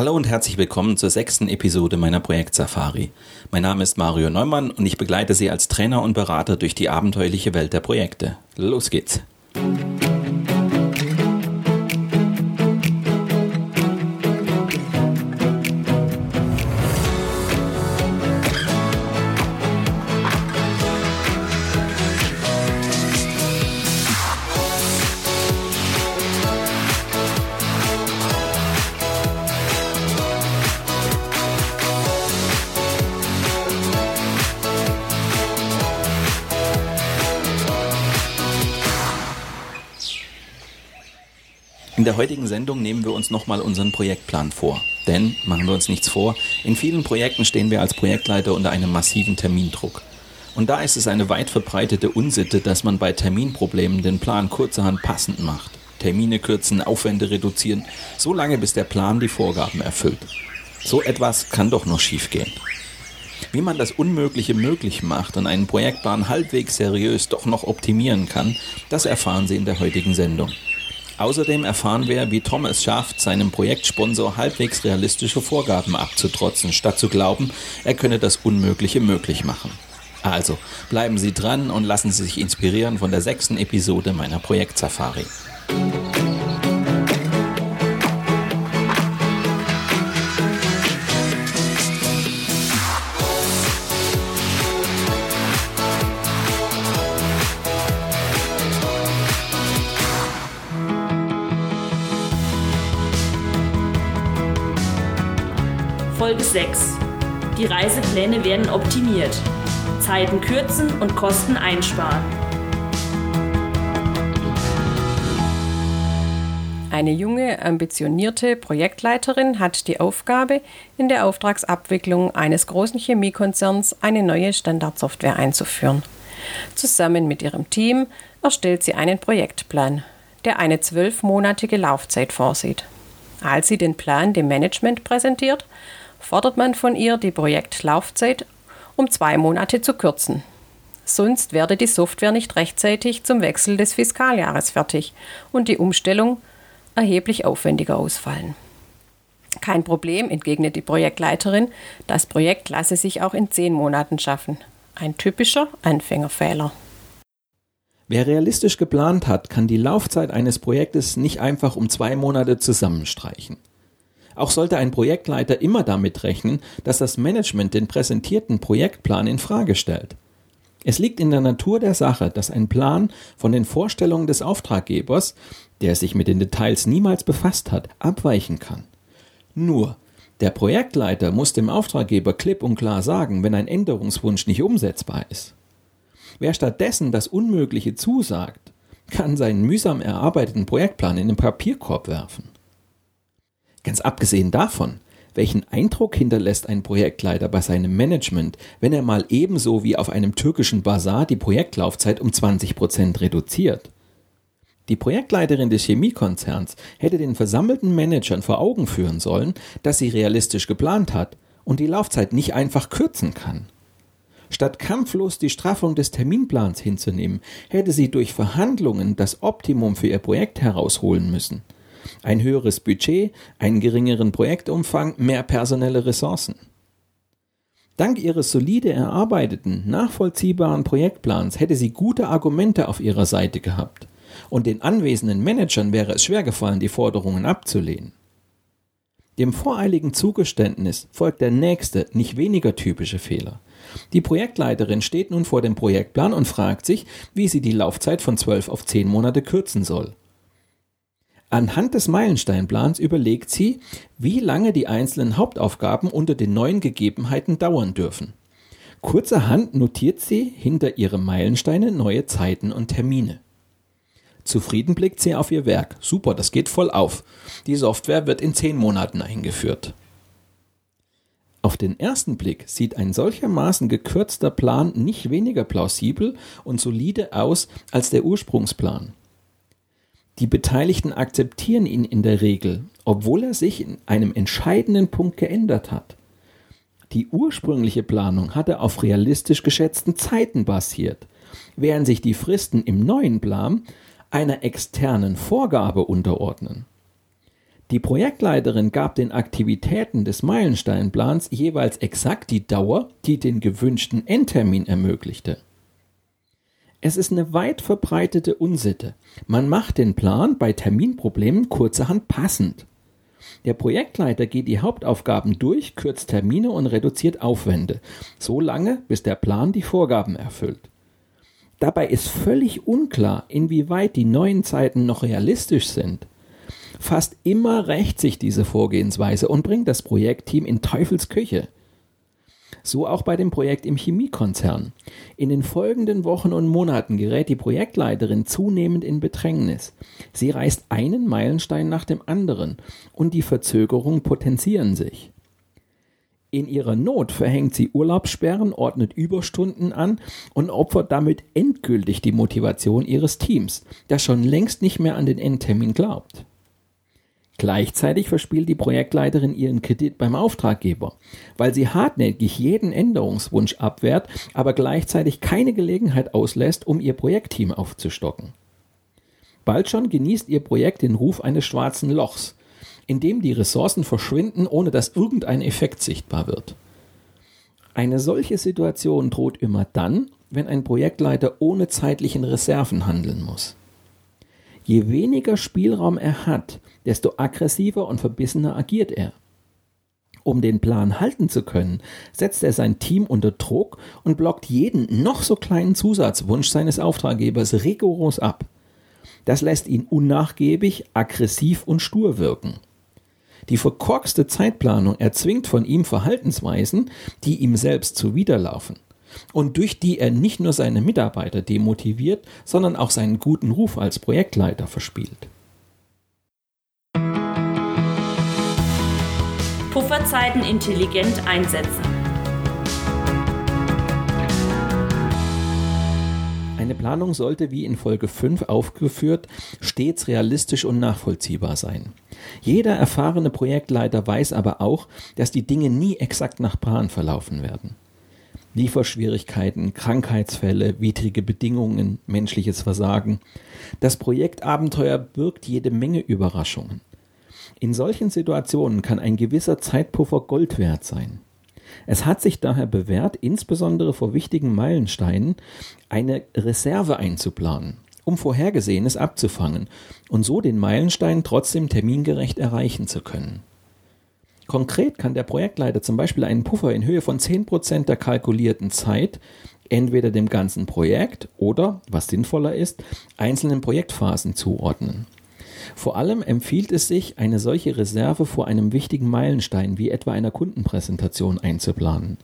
Hallo und herzlich willkommen zur sechsten Episode meiner Projekt Safari. Mein Name ist Mario Neumann und ich begleite Sie als Trainer und Berater durch die abenteuerliche Welt der Projekte. Los geht's! In der heutigen Sendung nehmen wir uns nochmal unseren Projektplan vor. Denn, machen wir uns nichts vor, in vielen Projekten stehen wir als Projektleiter unter einem massiven Termindruck. Und da ist es eine weit verbreitete Unsitte, dass man bei Terminproblemen den Plan kurzerhand passend macht. Termine kürzen, Aufwände reduzieren, so lange bis der Plan die Vorgaben erfüllt. So etwas kann doch noch schiefgehen. Wie man das Unmögliche möglich macht und einen Projektplan halbwegs seriös doch noch optimieren kann, das erfahren Sie in der heutigen Sendung. Außerdem erfahren wir, wie Tom es schafft, seinem Projektsponsor halbwegs realistische Vorgaben abzutrotzen, statt zu glauben, er könne das Unmögliche möglich machen. Also, bleiben Sie dran und lassen Sie sich inspirieren von der sechsten Episode meiner Projekt Safari. Folge 6. Die Reisepläne werden optimiert. Zeiten kürzen und Kosten einsparen. Eine junge, ambitionierte Projektleiterin hat die Aufgabe, in der Auftragsabwicklung eines großen Chemiekonzerns eine neue Standardsoftware einzuführen. Zusammen mit ihrem Team erstellt sie einen Projektplan, der eine zwölfmonatige Laufzeit vorsieht. Als sie den Plan dem Management präsentiert, fordert man von ihr, die Projektlaufzeit um zwei Monate zu kürzen. Sonst werde die Software nicht rechtzeitig zum Wechsel des Fiskaljahres fertig und die Umstellung erheblich aufwendiger ausfallen. Kein Problem, entgegnet die Projektleiterin, das Projekt lasse sich auch in zehn Monaten schaffen. Ein typischer Anfängerfehler. Wer realistisch geplant hat, kann die Laufzeit eines Projektes nicht einfach um zwei Monate zusammenstreichen. Auch sollte ein Projektleiter immer damit rechnen, dass das Management den präsentierten Projektplan in Frage stellt. Es liegt in der Natur der Sache, dass ein Plan von den Vorstellungen des Auftraggebers, der sich mit den Details niemals befasst hat, abweichen kann. Nur, der Projektleiter muss dem Auftraggeber klipp und klar sagen, wenn ein Änderungswunsch nicht umsetzbar ist. Wer stattdessen das Unmögliche zusagt, kann seinen mühsam erarbeiteten Projektplan in den Papierkorb werfen. Ganz abgesehen davon, welchen Eindruck hinterlässt ein Projektleiter bei seinem Management, wenn er mal ebenso wie auf einem türkischen Bazar die Projektlaufzeit um 20 Prozent reduziert? Die Projektleiterin des Chemiekonzerns hätte den versammelten Managern vor Augen führen sollen, dass sie realistisch geplant hat und die Laufzeit nicht einfach kürzen kann. Statt kampflos die Straffung des Terminplans hinzunehmen, hätte sie durch Verhandlungen das Optimum für ihr Projekt herausholen müssen – ein höheres Budget, einen geringeren Projektumfang, mehr personelle Ressourcen. Dank ihres solide erarbeiteten, nachvollziehbaren Projektplans hätte sie gute Argumente auf ihrer Seite gehabt, und den anwesenden Managern wäre es schwer gefallen, die Forderungen abzulehnen. Dem voreiligen Zugeständnis folgt der nächste, nicht weniger typische Fehler. Die Projektleiterin steht nun vor dem Projektplan und fragt sich, wie sie die Laufzeit von zwölf auf zehn Monate kürzen soll. Anhand des Meilensteinplans überlegt sie, wie lange die einzelnen Hauptaufgaben unter den neuen Gegebenheiten dauern dürfen. Kurzerhand notiert sie hinter ihre Meilensteine neue Zeiten und Termine. Zufrieden blickt sie auf ihr Werk. Super, das geht voll auf. Die Software wird in zehn Monaten eingeführt. Auf den ersten Blick sieht ein solchermaßen gekürzter Plan nicht weniger plausibel und solide aus als der Ursprungsplan. Die Beteiligten akzeptieren ihn in der Regel, obwohl er sich in einem entscheidenden Punkt geändert hat. Die ursprüngliche Planung hatte auf realistisch geschätzten Zeiten basiert, während sich die Fristen im neuen Plan einer externen Vorgabe unterordnen. Die Projektleiterin gab den Aktivitäten des Meilensteinplans jeweils exakt die Dauer, die den gewünschten Endtermin ermöglichte. Es ist eine weit verbreitete Unsitte. Man macht den Plan bei Terminproblemen kurzerhand passend. Der Projektleiter geht die Hauptaufgaben durch, kürzt Termine und reduziert Aufwände, so lange, bis der Plan die Vorgaben erfüllt. Dabei ist völlig unklar, inwieweit die neuen Zeiten noch realistisch sind. Fast immer rächt sich diese Vorgehensweise und bringt das Projektteam in Teufels Küche. So auch bei dem Projekt im Chemiekonzern. In den folgenden Wochen und Monaten gerät die Projektleiterin zunehmend in Bedrängnis. Sie reißt einen Meilenstein nach dem anderen und die Verzögerungen potenzieren sich. In ihrer Not verhängt sie Urlaubssperren, ordnet Überstunden an und opfert damit endgültig die Motivation ihres Teams, das schon längst nicht mehr an den Endtermin glaubt. Gleichzeitig verspielt die Projektleiterin ihren Kredit beim Auftraggeber, weil sie hartnäckig jeden Änderungswunsch abwehrt, aber gleichzeitig keine Gelegenheit auslässt, um ihr Projektteam aufzustocken. Bald schon genießt ihr Projekt den Ruf eines schwarzen Lochs, in dem die Ressourcen verschwinden, ohne dass irgendein Effekt sichtbar wird. Eine solche Situation droht immer dann, wenn ein Projektleiter ohne zeitlichen Reserven handeln muss. Je weniger Spielraum er hat, desto aggressiver und verbissener agiert er. Um den Plan halten zu können, setzt er sein Team unter Druck und blockt jeden noch so kleinen Zusatzwunsch seines Auftraggebers rigoros ab. Das lässt ihn unnachgiebig, aggressiv und stur wirken. Die verkorkste Zeitplanung erzwingt von ihm Verhaltensweisen, die ihm selbst zuwiderlaufen und durch die er nicht nur seine Mitarbeiter demotiviert, sondern auch seinen guten Ruf als Projektleiter verspielt. Pufferzeiten intelligent einsetzen. Eine Planung sollte, wie in Folge 5 aufgeführt, stets realistisch und nachvollziehbar sein. Jeder erfahrene Projektleiter weiß aber auch, dass die Dinge nie exakt nach Plan verlaufen werden. Lieferschwierigkeiten, Krankheitsfälle, widrige Bedingungen, menschliches Versagen. Das Projektabenteuer birgt jede Menge Überraschungen. In solchen Situationen kann ein gewisser Zeitpuffer Gold wert sein. Es hat sich daher bewährt, insbesondere vor wichtigen Meilensteinen eine Reserve einzuplanen, um Vorhergesehenes abzufangen und so den Meilenstein trotzdem termingerecht erreichen zu können. Konkret kann der Projektleiter zum Beispiel einen Puffer in Höhe von 10% der kalkulierten Zeit entweder dem ganzen Projekt oder, was sinnvoller ist, einzelnen Projektphasen zuordnen. Vor allem empfiehlt es sich, eine solche Reserve vor einem wichtigen Meilenstein wie etwa einer Kundenpräsentation einzuplanen.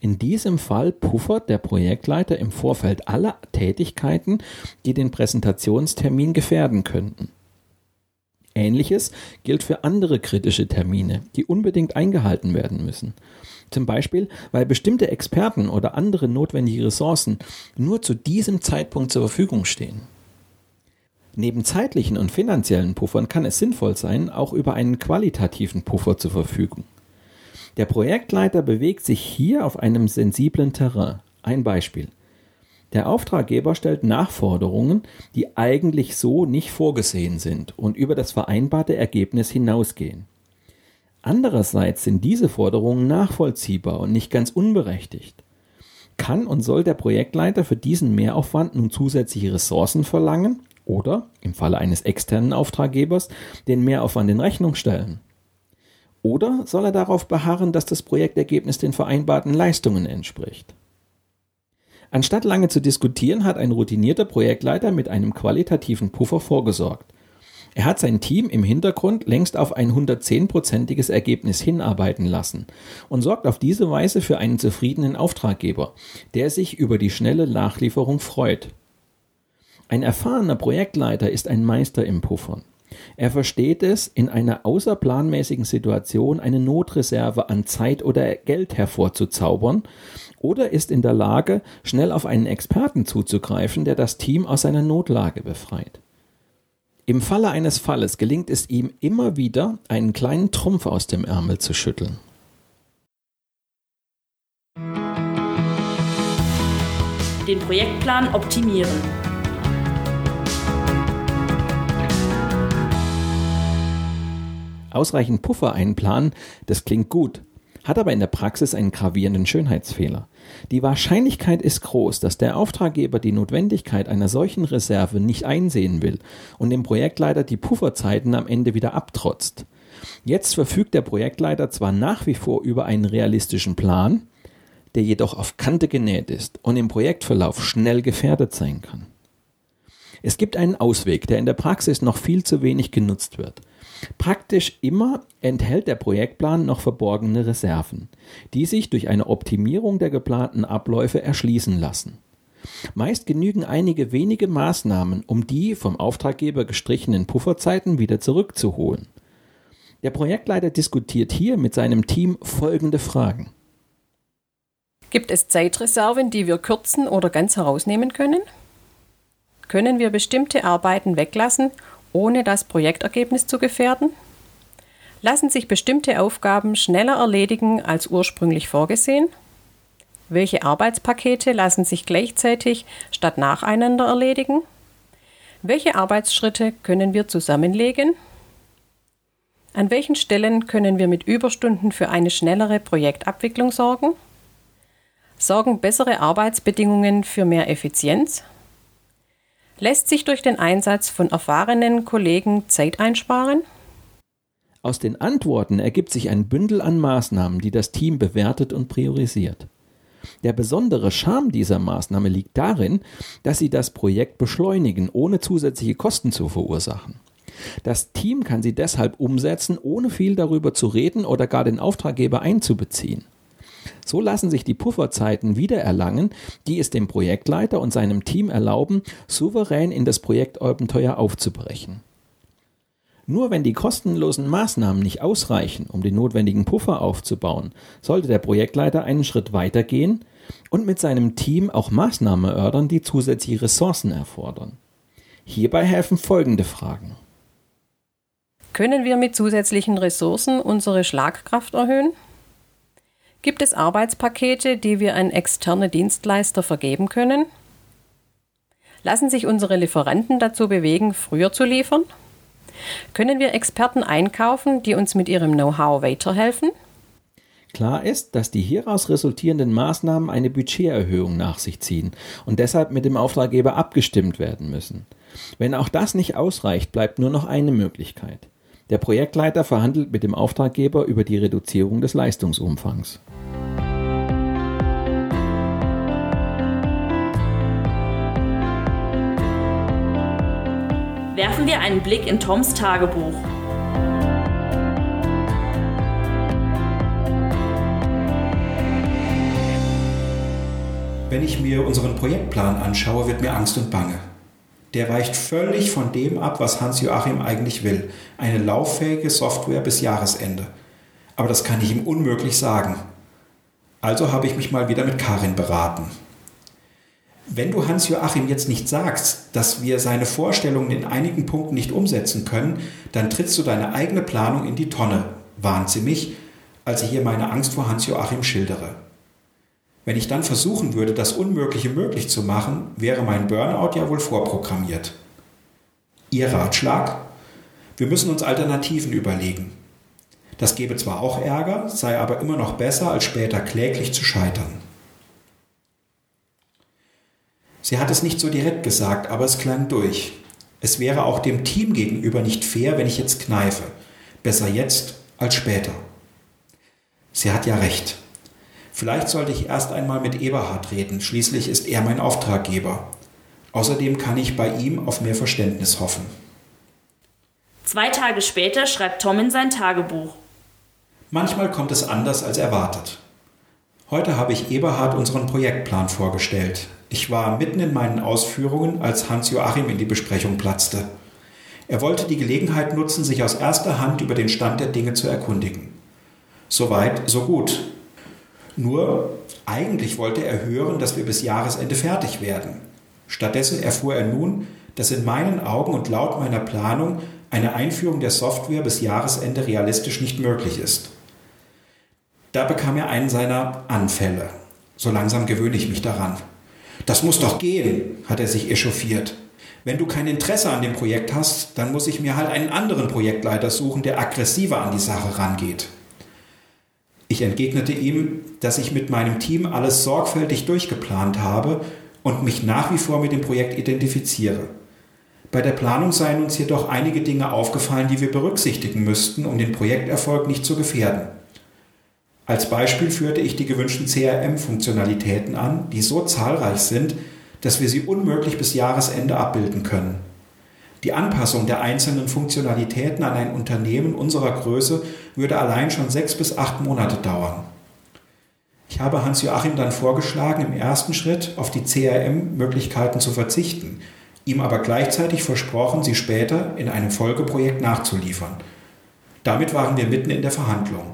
In diesem Fall puffert der Projektleiter im Vorfeld alle Tätigkeiten, die den Präsentationstermin gefährden könnten. Ähnliches gilt für andere kritische Termine, die unbedingt eingehalten werden müssen. Zum Beispiel, weil bestimmte Experten oder andere notwendige Ressourcen nur zu diesem Zeitpunkt zur Verfügung stehen. Neben zeitlichen und finanziellen Puffern kann es sinnvoll sein, auch über einen qualitativen Puffer zu verfügen. Der Projektleiter bewegt sich hier auf einem sensiblen Terrain. Ein Beispiel. Der Auftraggeber stellt Nachforderungen, die eigentlich so nicht vorgesehen sind und über das vereinbarte Ergebnis hinausgehen. Andererseits sind diese Forderungen nachvollziehbar und nicht ganz unberechtigt. Kann und soll der Projektleiter für diesen Mehraufwand nun zusätzliche Ressourcen verlangen oder, im Falle eines externen Auftraggebers, den Mehraufwand in Rechnung stellen? Oder soll er darauf beharren, dass das Projektergebnis den vereinbarten Leistungen entspricht? Anstatt lange zu diskutieren, hat ein routinierter Projektleiter mit einem qualitativen Puffer vorgesorgt. Er hat sein Team im Hintergrund längst auf ein 110-prozentiges Ergebnis hinarbeiten lassen und sorgt auf diese Weise für einen zufriedenen Auftraggeber, der sich über die schnelle Nachlieferung freut. Ein erfahrener Projektleiter ist ein Meister im Puffern. Er versteht es, in einer außerplanmäßigen Situation eine Notreserve an Zeit oder Geld hervorzuzaubern oder ist in der Lage, schnell auf einen Experten zuzugreifen, der das Team aus seiner Notlage befreit. Im Falle eines Falles gelingt es ihm immer wieder, einen kleinen Trumpf aus dem Ärmel zu schütteln. Den Projektplan optimieren. Ausreichend Puffer einplanen, das klingt gut, hat aber in der Praxis einen gravierenden Schönheitsfehler. Die Wahrscheinlichkeit ist groß, dass der Auftraggeber die Notwendigkeit einer solchen Reserve nicht einsehen will und dem Projektleiter die Pufferzeiten am Ende wieder abtrotzt. Jetzt verfügt der Projektleiter zwar nach wie vor über einen realistischen Plan, der jedoch auf Kante genäht ist und im Projektverlauf schnell gefährdet sein kann. Es gibt einen Ausweg, der in der Praxis noch viel zu wenig genutzt wird. Praktisch immer enthält der Projektplan noch verborgene Reserven, die sich durch eine Optimierung der geplanten Abläufe erschließen lassen. Meist genügen einige wenige Maßnahmen, um die vom Auftraggeber gestrichenen Pufferzeiten wieder zurückzuholen. Der Projektleiter diskutiert hier mit seinem Team folgende Fragen. Gibt es Zeitreserven, die wir kürzen oder ganz herausnehmen können? Können wir bestimmte Arbeiten weglassen, ohne das Projektergebnis zu gefährden? Lassen sich bestimmte Aufgaben schneller erledigen als ursprünglich vorgesehen? Welche Arbeitspakete lassen sich gleichzeitig statt nacheinander erledigen? Welche Arbeitsschritte können wir zusammenlegen? An welchen Stellen können wir mit Überstunden für eine schnellere Projektabwicklung sorgen? Sorgen bessere Arbeitsbedingungen für mehr Effizienz? Lässt sich durch den Einsatz von erfahrenen Kollegen Zeit einsparen? Aus den Antworten ergibt sich ein Bündel an Maßnahmen, die das Team bewertet und priorisiert. Der besondere Charme dieser Maßnahme liegt darin, dass sie das Projekt beschleunigen, ohne zusätzliche Kosten zu verursachen. Das Team kann sie deshalb umsetzen, ohne viel darüber zu reden oder gar den Auftraggeber einzubeziehen. So lassen sich die Pufferzeiten wiedererlangen, die es dem Projektleiter und seinem Team erlauben, souverän in das Projektabenteuer aufzubrechen. Nur wenn die kostenlosen Maßnahmen nicht ausreichen, um den notwendigen Puffer aufzubauen, sollte der Projektleiter einen Schritt weiter gehen und mit seinem Team auch Maßnahmen erörtern, die zusätzliche Ressourcen erfordern. Hierbei helfen folgende Fragen. Können wir mit zusätzlichen Ressourcen unsere Schlagkraft erhöhen? Gibt es Arbeitspakete, die wir an externe Dienstleister vergeben können? Lassen sich unsere Lieferanten dazu bewegen, früher zu liefern? Können wir Experten einkaufen, die uns mit ihrem Know-how weiterhelfen? Klar ist, dass die hieraus resultierenden Maßnahmen eine Budgeterhöhung nach sich ziehen und deshalb mit dem Auftraggeber abgestimmt werden müssen. Wenn auch das nicht ausreicht, bleibt nur noch eine Möglichkeit. Der Projektleiter verhandelt mit dem Auftraggeber über die Reduzierung des Leistungsumfangs. Werfen wir einen Blick in Toms Tagebuch. Wenn ich mir unseren Projektplan anschaue, wird mir Angst und Bange. Der weicht völlig von dem ab, was Hans-Joachim eigentlich will. Eine lauffähige Software bis Jahresende. Aber das kann ich ihm unmöglich sagen. Also habe ich mich mal wieder mit Karin beraten. Wenn du Hans-Joachim jetzt nicht sagst, dass wir seine Vorstellungen in einigen Punkten nicht umsetzen können, dann trittst du deine eigene Planung in die Tonne, warnt sie mich, als ich hier meine Angst vor Hans-Joachim schildere. Wenn ich dann versuchen würde, das Unmögliche möglich zu machen, wäre mein Burnout ja wohl vorprogrammiert. Ihr Ratschlag? Wir müssen uns Alternativen überlegen. Das gebe zwar auch Ärger, sei aber immer noch besser, als später kläglich zu scheitern. Sie hat es nicht so direkt gesagt, aber es klang durch. Es wäre auch dem Team gegenüber nicht fair, wenn ich jetzt kneife. Besser jetzt als später. Sie hat ja recht. Vielleicht sollte ich erst einmal mit Eberhard reden, schließlich ist er mein Auftraggeber. Außerdem kann ich bei ihm auf mehr Verständnis hoffen. Zwei Tage später schreibt Tom in sein Tagebuch. Manchmal kommt es anders als erwartet. Heute habe ich Eberhard unseren Projektplan vorgestellt. Ich war mitten in meinen Ausführungen, als Hans-Joachim in die Besprechung platzte. Er wollte die Gelegenheit nutzen, sich aus erster Hand über den Stand der Dinge zu erkundigen. Soweit, so gut. Nur eigentlich wollte er hören, dass wir bis Jahresende fertig werden. Stattdessen erfuhr er nun, dass in meinen Augen und laut meiner Planung eine Einführung der Software bis Jahresende realistisch nicht möglich ist. Da bekam er einen seiner Anfälle. So langsam gewöhne ich mich daran. Das muss doch gehen, hat er sich echauffiert. Wenn du kein Interesse an dem Projekt hast, dann muss ich mir halt einen anderen Projektleiter suchen, der aggressiver an die Sache rangeht. Ich entgegnete ihm, dass ich mit meinem Team alles sorgfältig durchgeplant habe und mich nach wie vor mit dem Projekt identifiziere. Bei der Planung seien uns jedoch einige Dinge aufgefallen, die wir berücksichtigen müssten, um den Projekterfolg nicht zu gefährden. Als Beispiel führte ich die gewünschten CRM-Funktionalitäten an, die so zahlreich sind, dass wir sie unmöglich bis Jahresende abbilden können. Die Anpassung der einzelnen Funktionalitäten an ein Unternehmen unserer Größe würde allein schon sechs bis acht Monate dauern. Ich habe Hans-Joachim dann vorgeschlagen, im ersten Schritt auf die CRM-Möglichkeiten zu verzichten, ihm aber gleichzeitig versprochen, sie später in einem Folgeprojekt nachzuliefern. Damit waren wir mitten in der Verhandlung.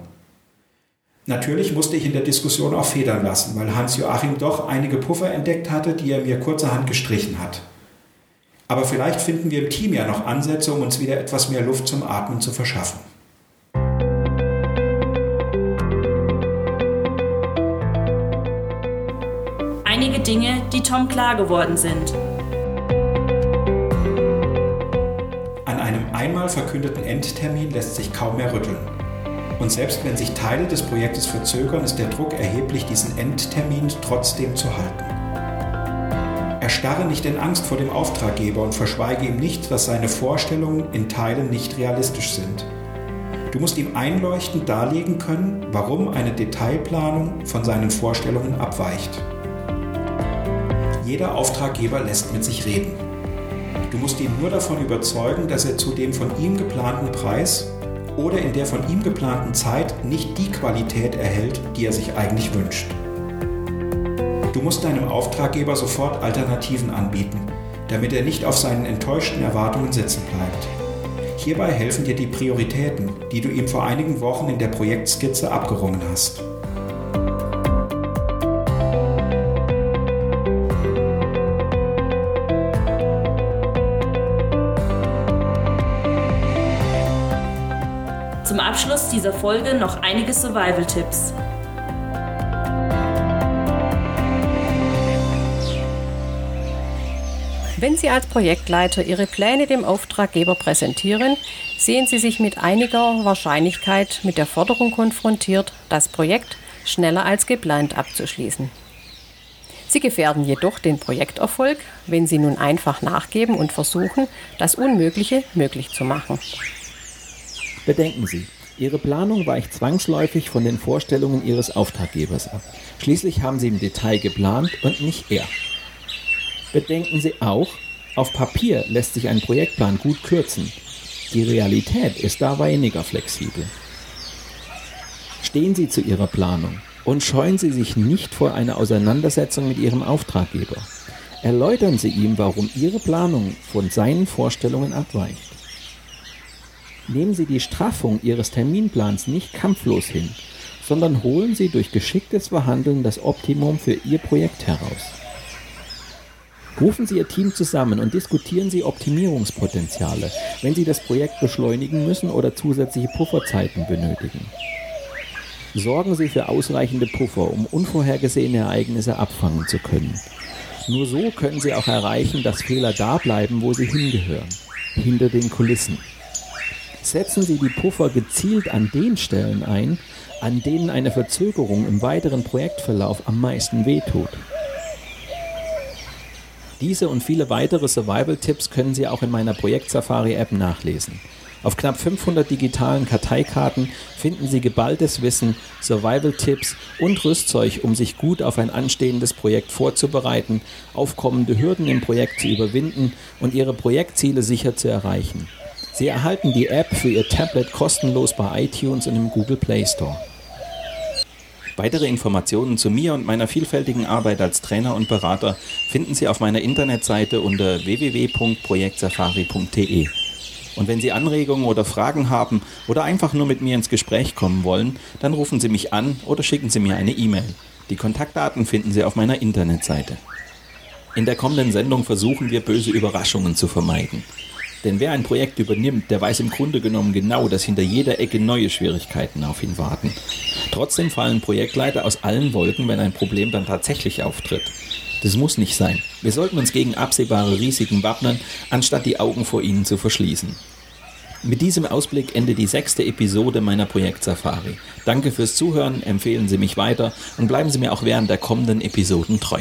Natürlich musste ich in der Diskussion auch federn lassen, weil Hans-Joachim doch einige Puffer entdeckt hatte, die er mir kurzerhand gestrichen hat. Aber vielleicht finden wir im Team ja noch Ansätze, um uns wieder etwas mehr Luft zum Atmen zu verschaffen. Einige Dinge, die Tom klar geworden sind. An einem einmal verkündeten Endtermin lässt sich kaum mehr rütteln. Und selbst wenn sich Teile des Projektes verzögern, ist der Druck erheblich, diesen Endtermin trotzdem zu halten. Erstarre nicht in Angst vor dem Auftraggeber und verschweige ihm nicht, dass seine Vorstellungen in Teilen nicht realistisch sind. Du musst ihm einleuchtend darlegen können, warum eine Detailplanung von seinen Vorstellungen abweicht. Jeder Auftraggeber lässt mit sich reden. Du musst ihn nur davon überzeugen, dass er zu dem von ihm geplanten Preis oder in der von ihm geplanten Zeit nicht die Qualität erhält, die er sich eigentlich wünscht. Du musst deinem Auftraggeber sofort Alternativen anbieten, damit er nicht auf seinen enttäuschten Erwartungen sitzen bleibt. Hierbei helfen dir die Prioritäten, die du ihm vor einigen Wochen in der Projektskizze abgerungen hast. Zum Abschluss dieser Folge noch einige Survival-Tipps. Wenn Sie als Projektleiter Ihre Pläne dem Auftraggeber präsentieren, sehen Sie sich mit einiger Wahrscheinlichkeit mit der Forderung konfrontiert, das Projekt schneller als geplant abzuschließen. Sie gefährden jedoch den Projekterfolg, wenn Sie nun einfach nachgeben und versuchen, das Unmögliche möglich zu machen. Bedenken Sie, Ihre Planung weicht zwangsläufig von den Vorstellungen Ihres Auftraggebers ab. Schließlich haben Sie im Detail geplant und nicht er. Bedenken Sie auch, auf Papier lässt sich ein Projektplan gut kürzen. Die Realität ist da weniger flexibel. Stehen Sie zu Ihrer Planung und scheuen Sie sich nicht vor einer Auseinandersetzung mit Ihrem Auftraggeber. Erläutern Sie ihm, warum Ihre Planung von seinen Vorstellungen abweicht. Nehmen Sie die Straffung Ihres Terminplans nicht kampflos hin, sondern holen Sie durch geschicktes Verhandeln das Optimum für Ihr Projekt heraus. Rufen Sie Ihr Team zusammen und diskutieren Sie Optimierungspotenziale, wenn Sie das Projekt beschleunigen müssen oder zusätzliche Pufferzeiten benötigen. Sorgen Sie für ausreichende Puffer, um unvorhergesehene Ereignisse abfangen zu können. Nur so können Sie auch erreichen, dass Fehler da bleiben, wo sie hingehören, hinter den Kulissen. Setzen Sie die Puffer gezielt an den Stellen ein, an denen eine Verzögerung im weiteren Projektverlauf am meisten wehtut. Diese und viele weitere Survival-Tipps können Sie auch in meiner Projekt-Safari-App nachlesen. Auf knapp 500 digitalen Karteikarten finden Sie geballtes Wissen, Survival-Tipps und Rüstzeug, um sich gut auf ein anstehendes Projekt vorzubereiten, aufkommende Hürden im Projekt zu überwinden und Ihre Projektziele sicher zu erreichen. Sie erhalten die App für Ihr Tablet kostenlos bei iTunes und im Google Play Store. Weitere Informationen zu mir und meiner vielfältigen Arbeit als Trainer und Berater finden Sie auf meiner Internetseite unter www.projektsafari.de. Und wenn Sie Anregungen oder Fragen haben oder einfach nur mit mir ins Gespräch kommen wollen, dann rufen Sie mich an oder schicken Sie mir eine E-Mail. Die Kontaktdaten finden Sie auf meiner Internetseite. In der kommenden Sendung versuchen wir böse Überraschungen zu vermeiden. Denn wer ein Projekt übernimmt, der weiß im Grunde genommen genau, dass hinter jeder Ecke neue Schwierigkeiten auf ihn warten. Trotzdem fallen Projektleiter aus allen Wolken, wenn ein Problem dann tatsächlich auftritt. Das muss nicht sein. Wir sollten uns gegen absehbare Risiken wappnen, anstatt die Augen vor ihnen zu verschließen. Mit diesem Ausblick endet die sechste Episode meiner Projekt-Safari. Danke fürs Zuhören, empfehlen Sie mich weiter und bleiben Sie mir auch während der kommenden Episoden treu.